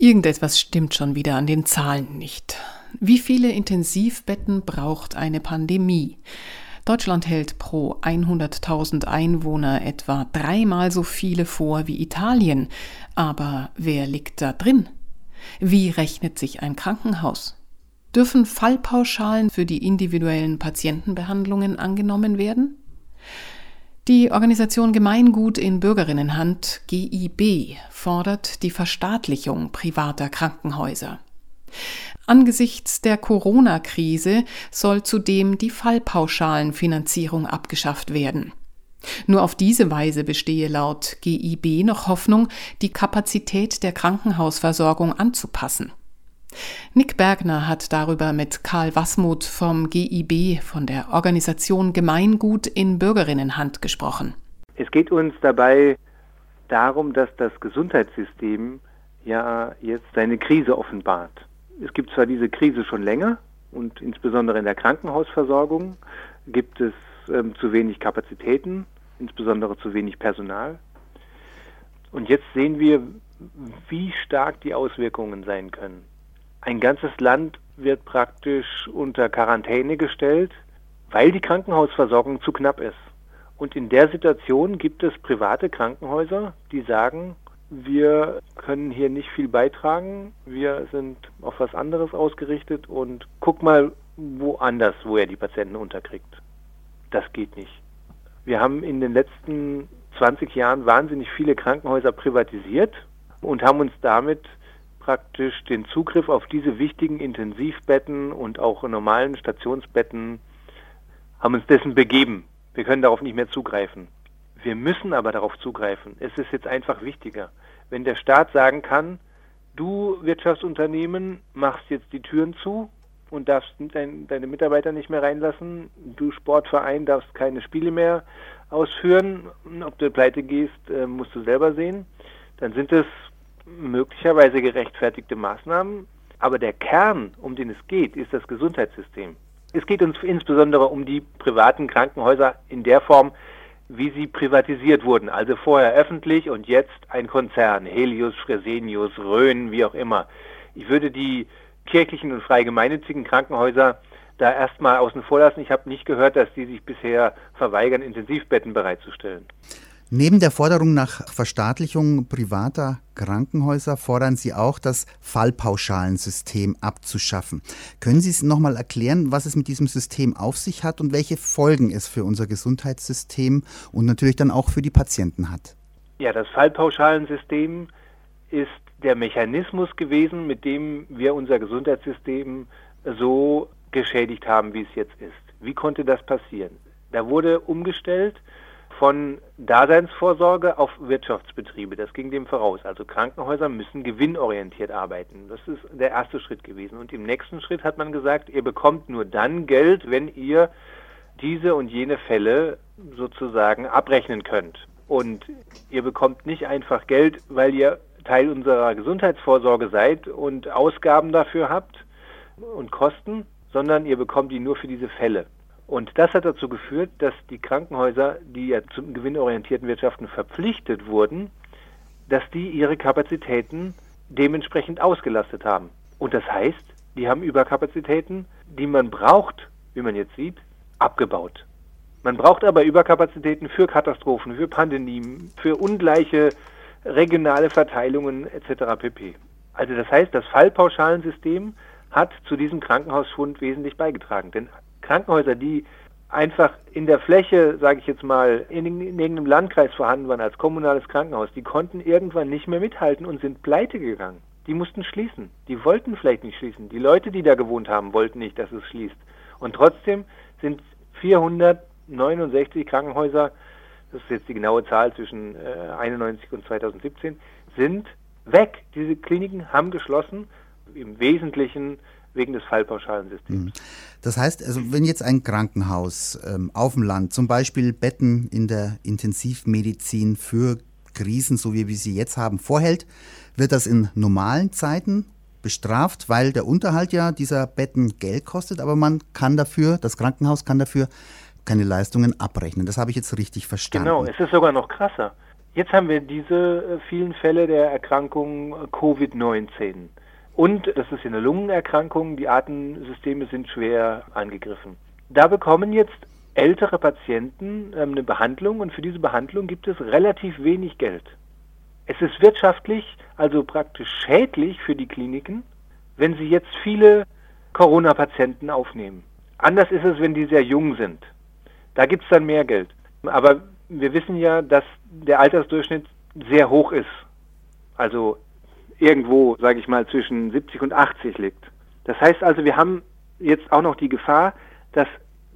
Irgendetwas stimmt schon wieder an den Zahlen nicht. Wie viele Intensivbetten braucht eine Pandemie? Deutschland hält pro 100.000 Einwohner etwa dreimal so viele vor wie Italien. Aber wer liegt da drin? Wie rechnet sich ein Krankenhaus? Dürfen Fallpauschalen für die individuellen Patientenbehandlungen angenommen werden? Die Organisation Gemeingut in Bürgerinnenhand GIB fordert die Verstaatlichung privater Krankenhäuser. Angesichts der Corona-Krise soll zudem die Fallpauschalenfinanzierung abgeschafft werden. Nur auf diese Weise bestehe laut GIB noch Hoffnung, die Kapazität der Krankenhausversorgung anzupassen. Nick Bergner hat darüber mit Karl Wasmuth vom GIB, von der Organisation Gemeingut in Bürgerinnenhand gesprochen. Es geht uns dabei darum, dass das Gesundheitssystem ja jetzt seine Krise offenbart. Es gibt zwar diese Krise schon länger und insbesondere in der Krankenhausversorgung gibt es ähm, zu wenig Kapazitäten, insbesondere zu wenig Personal. Und jetzt sehen wir, wie stark die Auswirkungen sein können. Ein ganzes Land wird praktisch unter Quarantäne gestellt, weil die Krankenhausversorgung zu knapp ist. Und in der Situation gibt es private Krankenhäuser, die sagen, wir können hier nicht viel beitragen, wir sind auf was anderes ausgerichtet und guck mal woanders, wo er die Patienten unterkriegt. Das geht nicht. Wir haben in den letzten 20 Jahren wahnsinnig viele Krankenhäuser privatisiert und haben uns damit praktisch den Zugriff auf diese wichtigen Intensivbetten und auch normalen Stationsbetten, haben uns dessen begeben. Wir können darauf nicht mehr zugreifen. Wir müssen aber darauf zugreifen. Es ist jetzt einfach wichtiger. Wenn der Staat sagen kann, du Wirtschaftsunternehmen machst jetzt die Türen zu und darfst dein, deine Mitarbeiter nicht mehr reinlassen, du Sportverein darfst keine Spiele mehr ausführen, ob du pleite gehst, äh, musst du selber sehen, dann sind es möglicherweise gerechtfertigte Maßnahmen, aber der Kern, um den es geht, ist das Gesundheitssystem. Es geht uns insbesondere um die privaten Krankenhäuser in der Form, wie sie privatisiert wurden. Also vorher öffentlich und jetzt ein Konzern, Helios, Fresenius, Rhön, wie auch immer. Ich würde die kirchlichen und frei gemeinnützigen Krankenhäuser da erstmal außen vor lassen. Ich habe nicht gehört, dass die sich bisher verweigern, Intensivbetten bereitzustellen. Neben der Forderung nach Verstaatlichung privater Krankenhäuser fordern Sie auch, das Fallpauschalensystem abzuschaffen. Können Sie es nochmal erklären, was es mit diesem System auf sich hat und welche Folgen es für unser Gesundheitssystem und natürlich dann auch für die Patienten hat? Ja, das Fallpauschalensystem ist der Mechanismus gewesen, mit dem wir unser Gesundheitssystem so geschädigt haben, wie es jetzt ist. Wie konnte das passieren? Da wurde umgestellt von Daseinsvorsorge auf Wirtschaftsbetriebe. Das ging dem voraus. Also Krankenhäuser müssen gewinnorientiert arbeiten. Das ist der erste Schritt gewesen. Und im nächsten Schritt hat man gesagt, ihr bekommt nur dann Geld, wenn ihr diese und jene Fälle sozusagen abrechnen könnt. Und ihr bekommt nicht einfach Geld, weil ihr Teil unserer Gesundheitsvorsorge seid und Ausgaben dafür habt und Kosten, sondern ihr bekommt die nur für diese Fälle. Und das hat dazu geführt, dass die Krankenhäuser, die ja zum gewinnorientierten Wirtschaften verpflichtet wurden, dass die ihre Kapazitäten dementsprechend ausgelastet haben. Und das heißt, die haben Überkapazitäten, die man braucht, wie man jetzt sieht, abgebaut. Man braucht aber Überkapazitäten für Katastrophen, für Pandemien, für ungleiche regionale Verteilungen etc. pp. Also das heißt, das Fallpauschalensystem hat zu diesem Krankenhausschwund wesentlich beigetragen. Denn Krankenhäuser, die einfach in der Fläche, sage ich jetzt mal, in, in, irgendeinem Landkreis vorhanden waren als kommunales Krankenhaus, die konnten irgendwann nicht mehr mithalten und sind pleite gegangen. Die mussten schließen. Die wollten vielleicht nicht schließen. Die Leute, die da gewohnt haben, wollten nicht, dass es schließt. Und trotzdem sind 469 Krankenhäuser, das ist jetzt die genaue Zahl zwischen äh, 91 und 2017, sind weg. Diese Kliniken haben geschlossen, im Wesentlichen wegen des Fallpauschalensystems. Mhm. Das heißt, also wenn jetzt ein Krankenhaus ähm, auf dem Land zum Beispiel Betten in der Intensivmedizin für Krisen, so wie wir sie jetzt haben, vorhält, wird das in normalen Zeiten bestraft, weil der Unterhalt ja dieser Betten Geld kostet, aber man kann dafür, das Krankenhaus kann dafür keine Leistungen abrechnen. Das habe ich jetzt richtig verstanden. Genau, es ist sogar noch krasser. Jetzt haben wir diese äh, vielen Fälle der Erkrankung äh, Covid-19. Und das ist eine Lungenerkrankung, die Atemsysteme sind schwer angegriffen. Da bekommen jetzt ältere Patienten ähm, eine Behandlung und für diese Behandlung gibt es relativ wenig Geld. Es ist wirtschaftlich, also praktisch schädlich für die Kliniken, wenn sie jetzt viele Corona-Patienten aufnehmen. Anders ist es, wenn die sehr jung sind. Da gibt es dann mehr Geld. Aber wir wissen ja, dass der Altersdurchschnitt sehr hoch ist. Also irgendwo, sage ich mal, zwischen 70 und 80 liegt. Das heißt also, wir haben jetzt auch noch die Gefahr, dass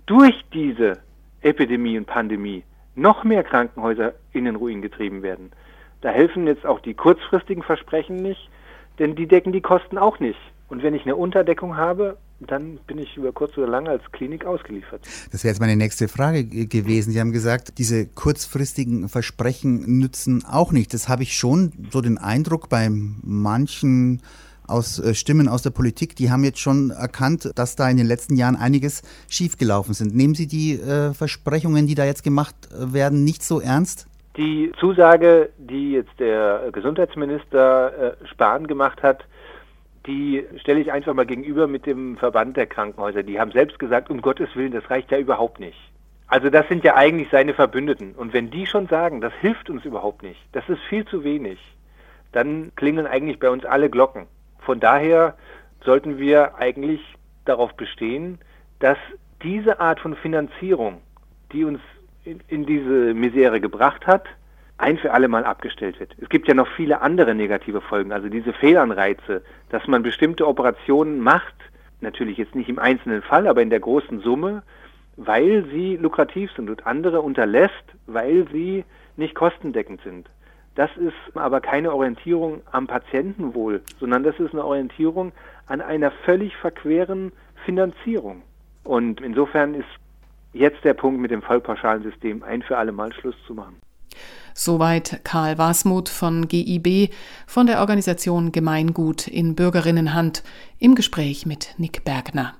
durch diese Epidemie und Pandemie noch mehr Krankenhäuser in den Ruin getrieben werden. Da helfen jetzt auch die kurzfristigen Versprechen nicht, denn die decken die Kosten auch nicht. Und wenn ich eine Unterdeckung habe, dann bin ich über kurz oder lang als Klinik ausgeliefert. Das wäre jetzt meine nächste Frage gewesen. Sie haben gesagt, diese kurzfristigen Versprechen nützen auch nicht. Das habe ich schon so den Eindruck bei manchen aus äh, Stimmen aus der Politik, die haben jetzt schon erkannt, dass da in den letzten Jahren einiges schiefgelaufen sind. Nehmen Sie die äh, Versprechungen, die da jetzt gemacht äh, werden, nicht so ernst? Die Zusage, die jetzt der Gesundheitsminister äh, Spahn gemacht hat, die stelle ich einfach mal gegenüber mit dem Verband der Krankenhäuser. Die haben selbst gesagt, um Gottes Willen, das reicht ja überhaupt nicht. Also das sind ja eigentlich seine Verbündeten. Und wenn die schon sagen, das hilft uns überhaupt nicht, das ist viel zu wenig, dann klingen eigentlich bei uns alle Glocken. Von daher sollten wir eigentlich darauf bestehen, dass diese Art von Finanzierung, die uns in diese Misere gebracht hat, ein für alle Mal abgestellt wird. Es gibt ja noch viele andere negative Folgen, also diese Fehlanreize, dass man bestimmte Operationen macht, natürlich jetzt nicht im einzelnen Fall, aber in der großen Summe, weil sie lukrativ sind und andere unterlässt, weil sie nicht kostendeckend sind. Das ist aber keine Orientierung am Patientenwohl, sondern das ist eine Orientierung an einer völlig verqueren Finanzierung. Und insofern ist jetzt der Punkt mit dem vollpauschalen System ein für alle Mal Schluss zu machen. Soweit Karl Wasmuth von GIB von der Organisation Gemeingut in Bürgerinnenhand im Gespräch mit Nick Bergner.